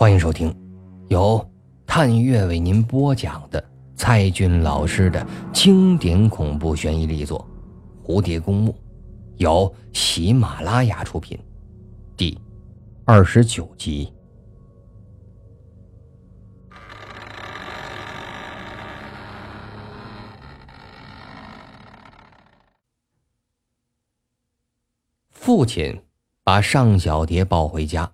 欢迎收听，由探月为您播讲的蔡骏老师的经典恐怖悬疑力作《蝴蝶公墓》，由喜马拉雅出品，第二十九集。父亲把尚小蝶抱回家。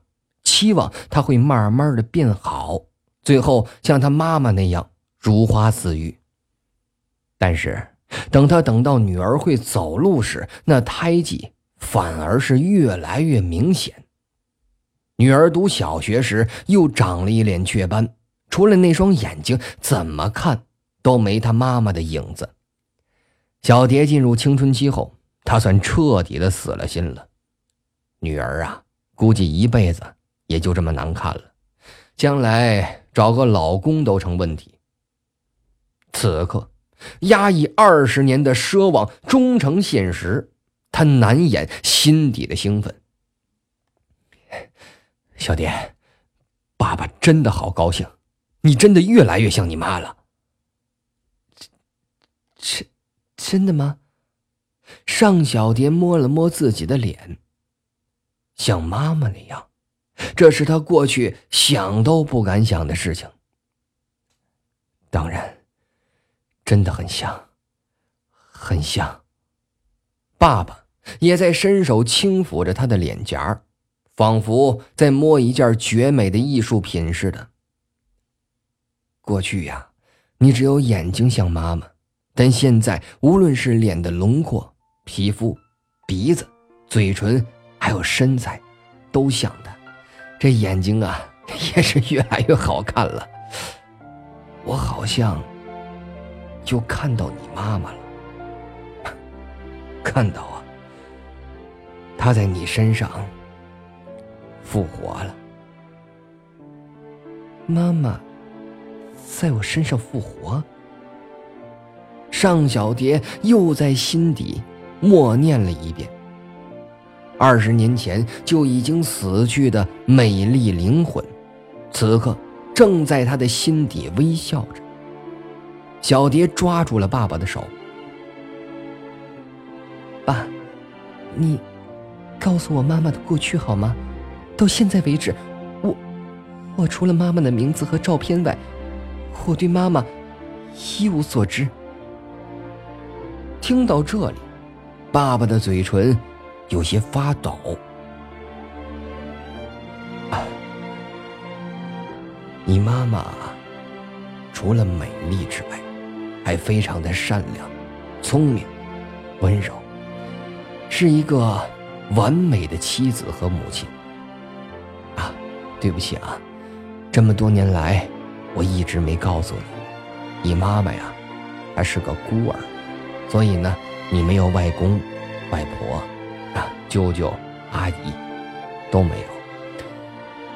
期望他会慢慢的变好，最后像他妈妈那样如花似玉。但是，等他等到女儿会走路时，那胎记反而是越来越明显。女儿读小学时又长了一脸雀斑，除了那双眼睛，怎么看都没他妈妈的影子。小蝶进入青春期后，她算彻底的死了心了。女儿啊，估计一辈子。也就这么难看了，将来找个老公都成问题。此刻，压抑二十年的奢望终成现实，他难掩心底的兴奋。小蝶，爸爸真的好高兴，你真的越来越像你妈了。真真的吗？尚小蝶摸了摸自己的脸，像妈妈那样。这是他过去想都不敢想的事情。当然，真的很像，很像。爸爸也在伸手轻抚着他的脸颊，仿佛在摸一件绝美的艺术品似的。过去呀，你只有眼睛像妈妈，但现在无论是脸的轮廓、皮肤、鼻子、嘴唇，还有身材，都像的。这眼睛啊，也是越来越好看了。我好像就看到你妈妈了，看到啊，她在你身上复活了。妈妈在我身上复活。尚小蝶又在心底默念了一遍。二十年前就已经死去的美丽灵魂，此刻正在他的心底微笑着。小蝶抓住了爸爸的手：“爸，你告诉我妈妈的过去好吗？到现在为止，我我除了妈妈的名字和照片外，我对妈妈一无所知。”听到这里，爸爸的嘴唇。有些发抖。啊，你妈妈除了美丽之外，还非常的善良、聪明、温柔，是一个完美的妻子和母亲。啊，对不起啊，这么多年来我一直没告诉你，你妈妈呀，她是个孤儿，所以呢，你没有外公、外婆。舅舅、阿姨都没有。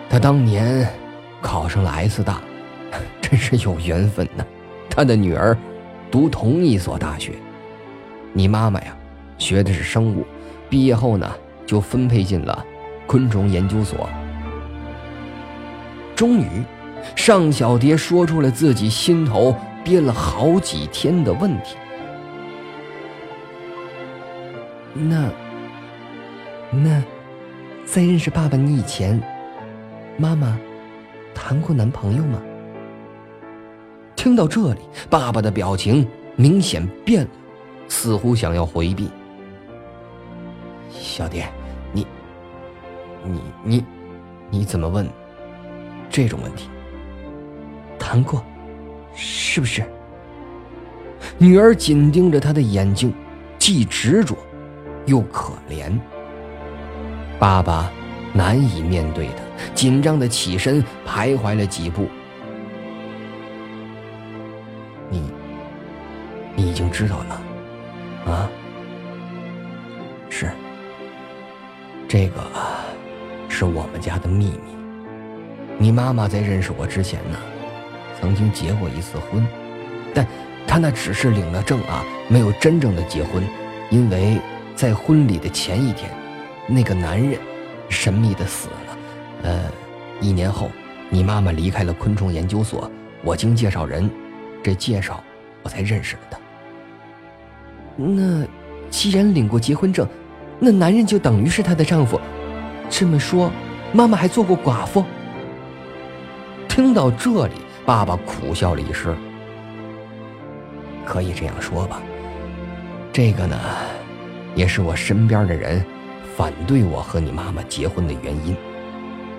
他当年考上了 S 大，真是有缘分呐。他的女儿读同一所大学。你妈妈呀，学的是生物，毕业后呢就分配进了昆虫研究所。终于，尚小蝶说出了自己心头憋了好几天的问题。那。那，在认识爸爸你以前，妈妈谈过男朋友吗？听到这里，爸爸的表情明显变了，似乎想要回避。小蝶，你，你你，你怎么问这种问题？谈过，是不是？女儿紧盯着他的眼睛，既执着又可怜。爸爸难以面对的，紧张的起身，徘徊了几步。你，你已经知道了，啊？是，这个是我们家的秘密。你妈妈在认识我之前呢，曾经结过一次婚，但她那只是领了证啊，没有真正的结婚，因为在婚礼的前一天。那个男人神秘的死了，呃，一年后你妈妈离开了昆虫研究所，我经介绍人，这介绍我才认识了她。那既然领过结婚证，那男人就等于是她的丈夫。这么说，妈妈还做过寡妇。听到这里，爸爸苦笑了一声。可以这样说吧，这个呢，也是我身边的人反对我和你妈妈结婚的原因。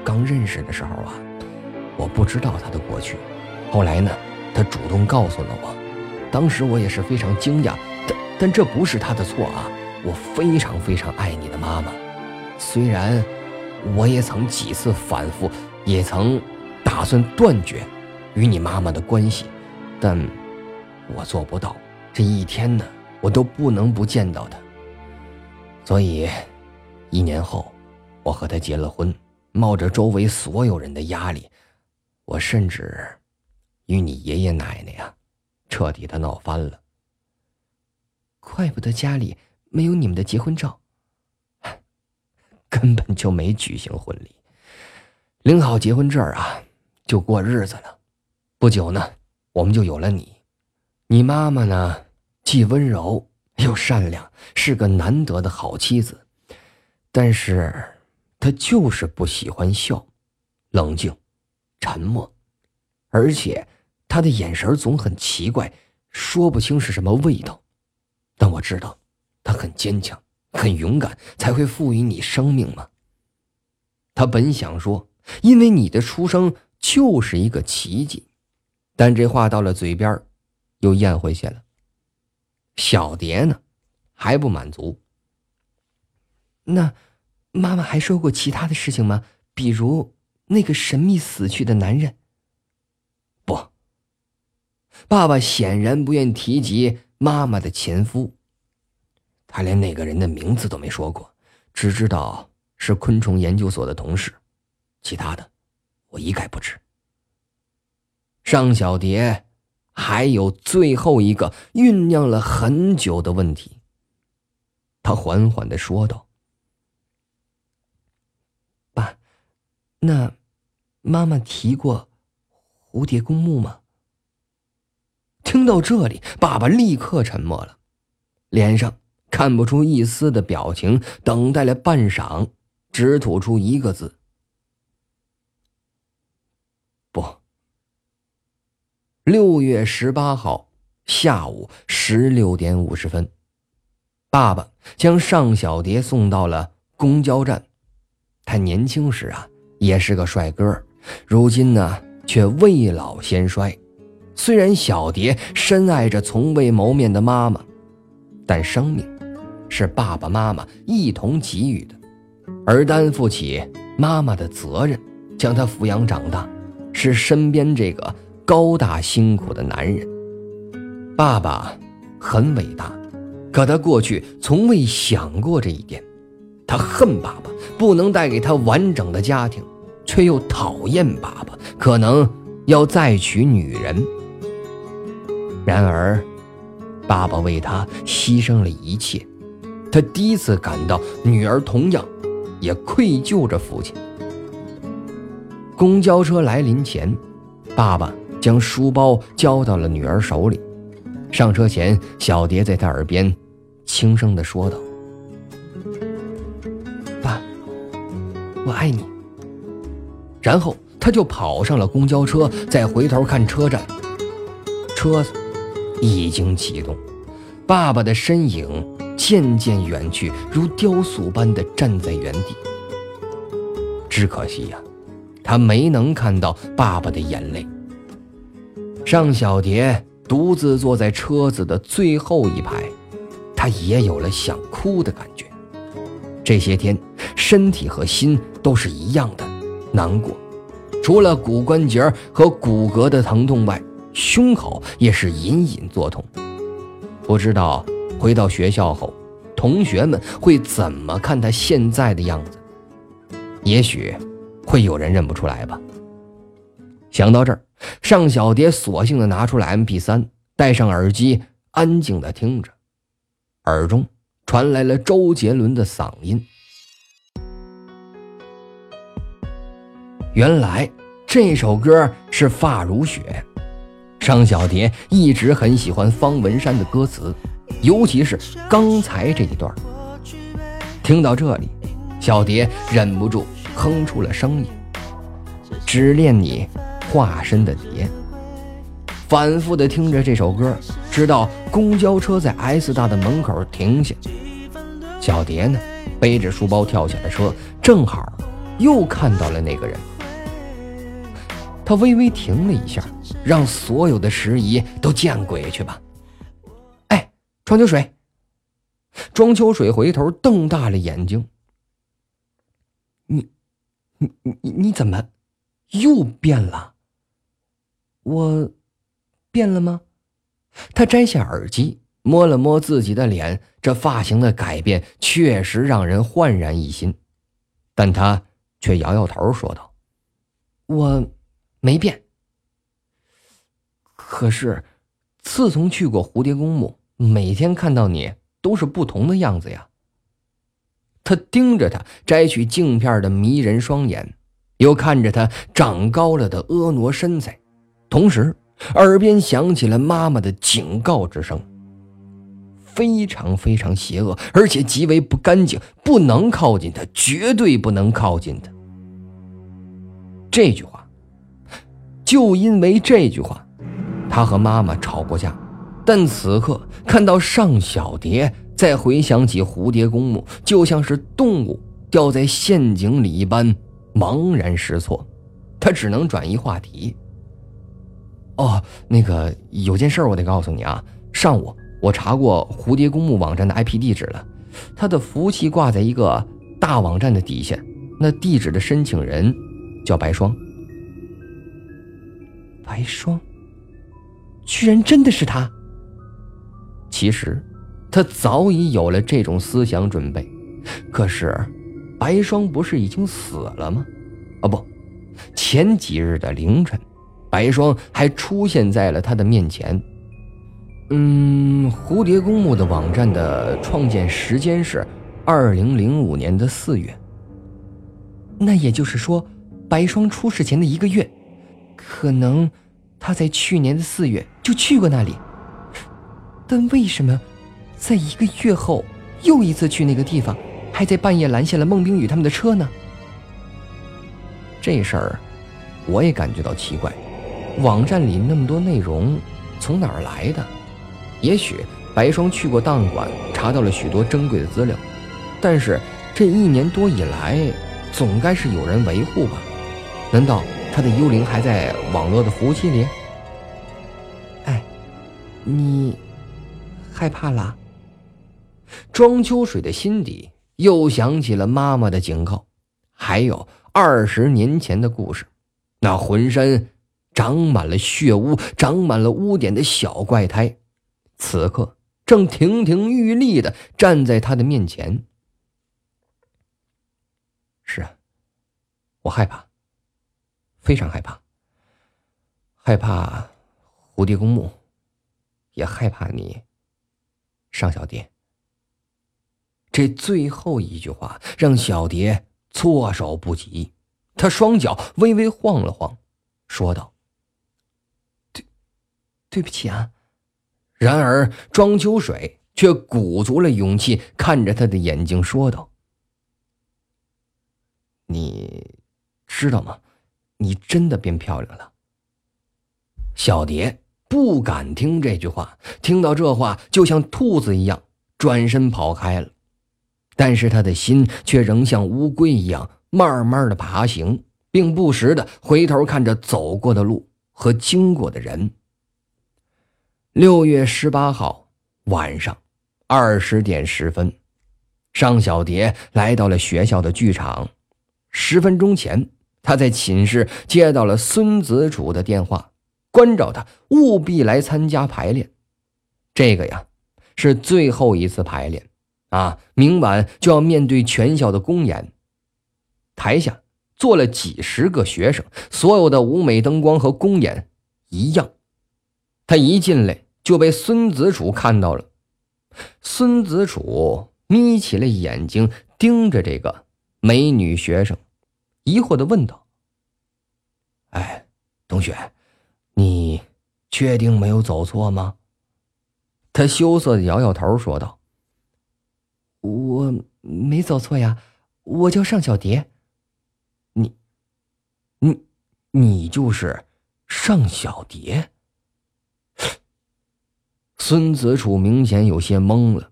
刚认识的时候啊。我不知道他的过去，后来呢，他主动告诉了我，当时我也是非常惊讶，但但这不是他的错啊！我非常非常爱你的妈妈，虽然我也曾几次反复，也曾打算断绝与你妈妈的关系，但我做不到。这一天呢，我都不能不见到她，所以一年后，我和她结了婚，冒着周围所有人的压力。我甚至与你爷爷奶奶呀，彻底的闹翻了。怪不得家里没有你们的结婚照，根本就没举行婚礼，领好结婚证啊，就过日子了。不久呢，我们就有了你。你妈妈呢，既温柔又善良，是个难得的好妻子，但是他就是不喜欢笑，冷静。沉默，而且他的眼神总很奇怪，说不清是什么味道。但我知道，他很坚强，很勇敢，才会赋予你生命嘛。他本想说，因为你的出生就是一个奇迹，但这话到了嘴边，又咽回去了。小蝶呢，还不满足。那，妈妈还说过其他的事情吗？比如？那个神秘死去的男人。不，爸爸显然不愿提及妈妈的前夫。他连那个人的名字都没说过，只知道是昆虫研究所的同事，其他的我一概不知。尚小蝶还有最后一个酝酿了很久的问题。他缓缓的说道：“那……”妈妈提过蝴蝶公墓吗？听到这里，爸爸立刻沉默了，脸上看不出一丝的表情，等待了半晌，只吐出一个字：“不。”六月十八号下午十六点五十分，爸爸将尚小蝶送到了公交站。他年轻时啊，也是个帅哥。如今呢，却未老先衰。虽然小蝶深爱着从未谋面的妈妈，但生命是爸爸妈妈一同给予的，而担负起妈妈的责任，将她抚养长大，是身边这个高大辛苦的男人。爸爸很伟大，可他过去从未想过这一点。他恨爸爸不能带给他完整的家庭。却又讨厌爸爸，可能要再娶女人。然而，爸爸为他牺牲了一切，他第一次感到女儿同样也愧疚着父亲。公交车来临前，爸爸将书包交到了女儿手里。上车前，小蝶在他耳边轻声地说道：“爸，我爱你。”然后他就跑上了公交车，再回头看车站，车子已经启动，爸爸的身影渐渐远去，如雕塑般的站在原地。只可惜呀，他没能看到爸爸的眼泪。尚小蝶独自坐在车子的最后一排，她也有了想哭的感觉。这些天，身体和心都是一样的。难过，除了骨关节和骨骼的疼痛外，胸口也是隐隐作痛。不知道回到学校后，同学们会怎么看他现在的样子？也许会有人认不出来吧。想到这儿，尚小蝶索性的拿出了 MP3，戴上耳机，安静的听着，耳中传来了周杰伦的嗓音。原来这首歌是《发如雪》。商小蝶一直很喜欢方文山的歌词，尤其是刚才这一段。听到这里，小蝶忍不住哼出了声音：“只恋你化身的蝶。”反复的听着这首歌，直到公交车在 S 大的门口停下。小蝶呢，背着书包跳下了车，正好又看到了那个人。他微微停了一下，让所有的时宜都见鬼去吧！哎，庄秋水。庄秋水回头瞪大了眼睛：“你，你，你，你怎么又变了？我变了吗？”他摘下耳机，摸了摸自己的脸，这发型的改变确实让人焕然一新，但他却摇摇头说道：“我。”没变，可是自从去过蝴蝶公墓，每天看到你都是不同的样子呀。他盯着他摘取镜片的迷人双眼，又看着他长高了的婀娜身材，同时耳边响起了妈妈的警告之声：“非常非常邪恶，而且极为不干净，不能靠近他，绝对不能靠近他。”这句话。就因为这句话，他和妈妈吵过架。但此刻看到尚小蝶，再回想起蝴蝶公墓，就像是动物掉在陷阱里一般，茫然失措。他只能转移话题。哦，那个有件事我得告诉你啊。上午我查过蝴蝶公墓网站的 IP 地址了，它的服务器挂在一个大网站的底下，那地址的申请人叫白霜。白霜，居然真的是他。其实，他早已有了这种思想准备。可是，白霜不是已经死了吗？啊，不，前几日的凌晨，白霜还出现在了他的面前。嗯，蝴蝶公墓的网站的创建时间是二零零五年的四月。那也就是说，白霜出事前的一个月。可能他在去年的四月就去过那里，但为什么在一个月后又一次去那个地方，还在半夜拦下了孟冰雨他们的车呢？这事儿我也感觉到奇怪。网站里那么多内容从哪儿来的？也许白霜去过档案馆，查到了许多珍贵的资料，但是这一年多以来，总该是有人维护吧？难道？他的幽灵还在网络的服务器里。哎，你害怕了？庄秋水的心底又想起了妈妈的警告，还有二十年前的故事。那浑身长满了血污、长满了污点的小怪胎，此刻正亭亭玉立的站在他的面前。是啊，我害怕。非常害怕，害怕蝴蝶公墓，也害怕你，尚小蝶。这最后一句话让小蝶措手不及，她双脚微微晃了晃，说道：“对，对不起啊。”然而庄秋水却鼓足了勇气，看着他的眼睛说道：“你知道吗？”你真的变漂亮了。小蝶不敢听这句话，听到这话就像兔子一样转身跑开了，但是他的心却仍像乌龟一样慢慢的爬行，并不时的回头看着走过的路和经过的人。六月十八号晚上二十点十分，尚小蝶来到了学校的剧场，十分钟前。他在寝室接到了孙子楚的电话，关照他务必来参加排练。这个呀，是最后一次排练啊！明晚就要面对全校的公演。台下坐了几十个学生，所有的舞美、灯光和公演一样。他一进来就被孙子楚看到了。孙子楚眯起了眼睛，盯着这个美女学生。疑惑的问道：“哎，同学，你确定没有走错吗？他羞涩的摇摇头，说道：“我没走错呀，我叫尚小蝶。你，你，你就是尚小蝶。”孙子楚明显有些懵了，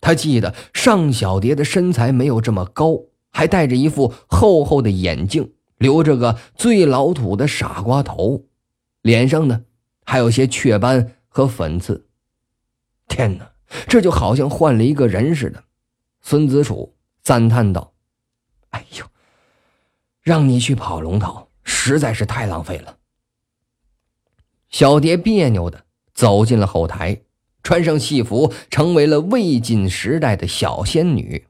他记得尚小蝶的身材没有这么高，还戴着一副厚厚的眼镜，留着个最老土的傻瓜头，脸上呢还有些雀斑和粉刺。天哪，这就好像换了一个人似的。孙子楚赞叹道：“哎呦，让你去跑龙套，实在是太浪费了。”小蝶别扭的走进了后台。穿上戏服，成为了魏晋时代的小仙女，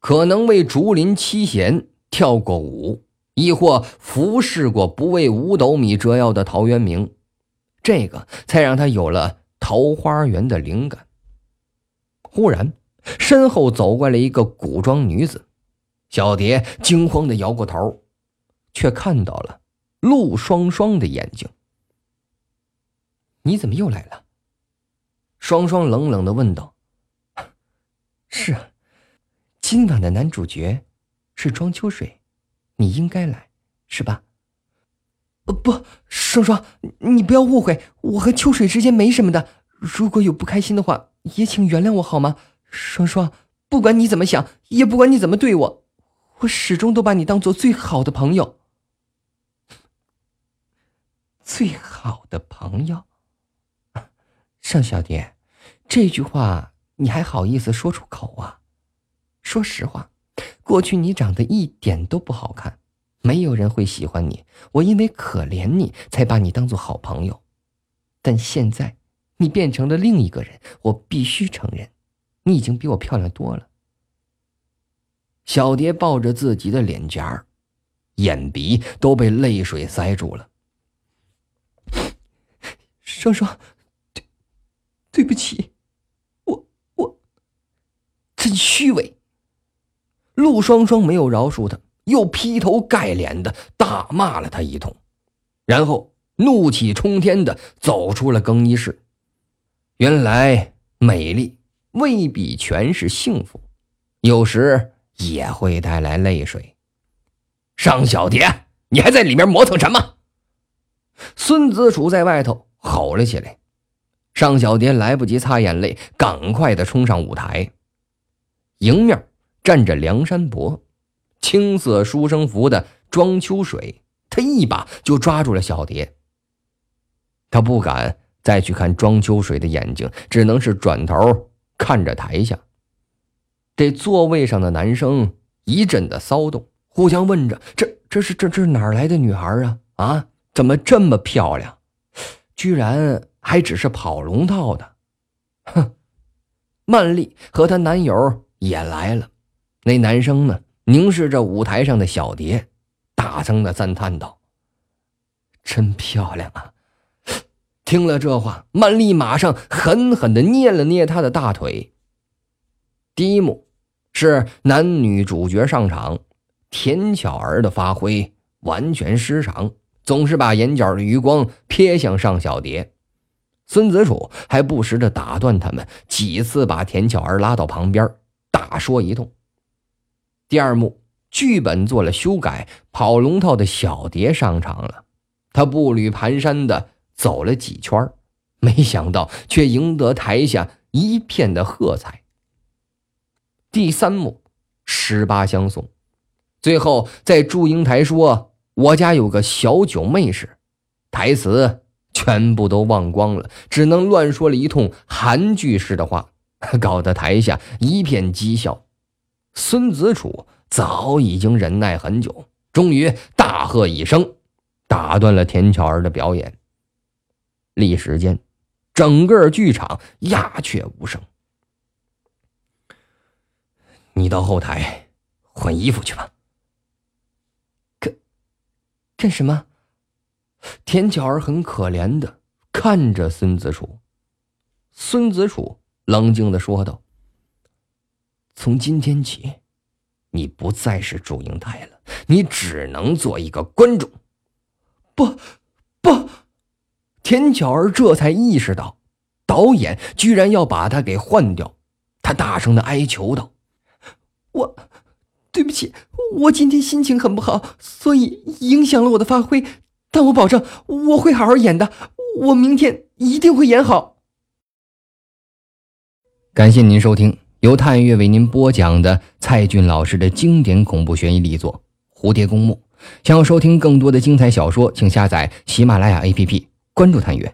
可能为竹林七贤跳过舞，亦或服侍过不为五斗米折腰的陶渊明，这个才让他有了桃花源的灵感。忽然，身后走过来一个古装女子，小蝶惊慌的摇过头，却看到了陆双双的眼睛。你怎么又来了？双双冷冷的问道：“是啊，今晚的男主角是庄秋水，你应该来，是吧？”“呃，不，双双，你不要误会，我和秋水之间没什么的。如果有不开心的话，也请原谅我好吗？”“双双，不管你怎么想，也不管你怎么对我，我始终都把你当做最好的朋友。”“最好的朋友。”尚小蝶，这句话你还好意思说出口啊？说实话，过去你长得一点都不好看，没有人会喜欢你。我因为可怜你才把你当做好朋友，但现在你变成了另一个人，我必须承认，你已经比我漂亮多了。小蝶抱着自己的脸颊，眼鼻都被泪水塞住了。双双。对不起，我我真虚伪。双双没有饶恕他，又劈头盖脸的大骂了他一通，然后怒气冲天的走出了更衣室。原来美丽未必全是幸福，有时也会带来泪水。尚小蝶，你还在里面磨蹭什么？孙子楚在外头吼了起来。尚小蝶来不及擦眼泪，赶快的冲上舞台。迎面站着梁山伯，青色书生服的庄秋水，他一把就抓住了小蝶。他不敢再去看庄秋水的眼睛，只能是转头看着台下。这座位上的男生一阵的骚动，互相问着：“这这是这这哪儿来的女孩啊？啊，怎么这么漂亮？居然！”还只是跑龙套的，哼！曼丽和她男友也来了。那男生呢，凝视着舞台上的小蝶，大声的赞叹道：“真漂亮啊！”听了这话，曼丽马上狠狠的捏了捏他的大腿。第一幕是男女主角上场，田巧儿的发挥完全失常，总是把眼角的余光瞥向尚小蝶。孙子楚还不时的打断他们，几次把田巧儿拉到旁边，大说一通。第二幕剧本做了修改，跑龙套的小蝶上场了，他步履蹒跚的走了几圈，没想到却赢得台下一片的喝彩。第三幕十八相送，最后在祝英台说：“我家有个小九妹时，台词。全部都忘光了，只能乱说了一通韩剧式的话，搞得台下一片讥笑。孙子楚早已经忍耐很久，终于大喝一声，打断了田巧儿的表演。立时间，整个剧场鸦雀无声。你到后台换衣服去吧。干干什么？田巧儿很可怜的看着孙子楚，孙子楚冷静的说道：“从今天起，你不再是祝英台了，你只能做一个观众。”不，不！田巧儿这才意识到，导演居然要把他给换掉。他大声的哀求道：“我，对不起，我今天心情很不好，所以影响了我的发挥。但我保证，我会好好演的。我明天一定会演好。”感谢您收听由探月为您播讲的蔡骏老师的经典恐怖悬疑力作《蝴蝶公墓》。想要收听更多的精彩小说，请下载喜马拉雅 APP，关注探月。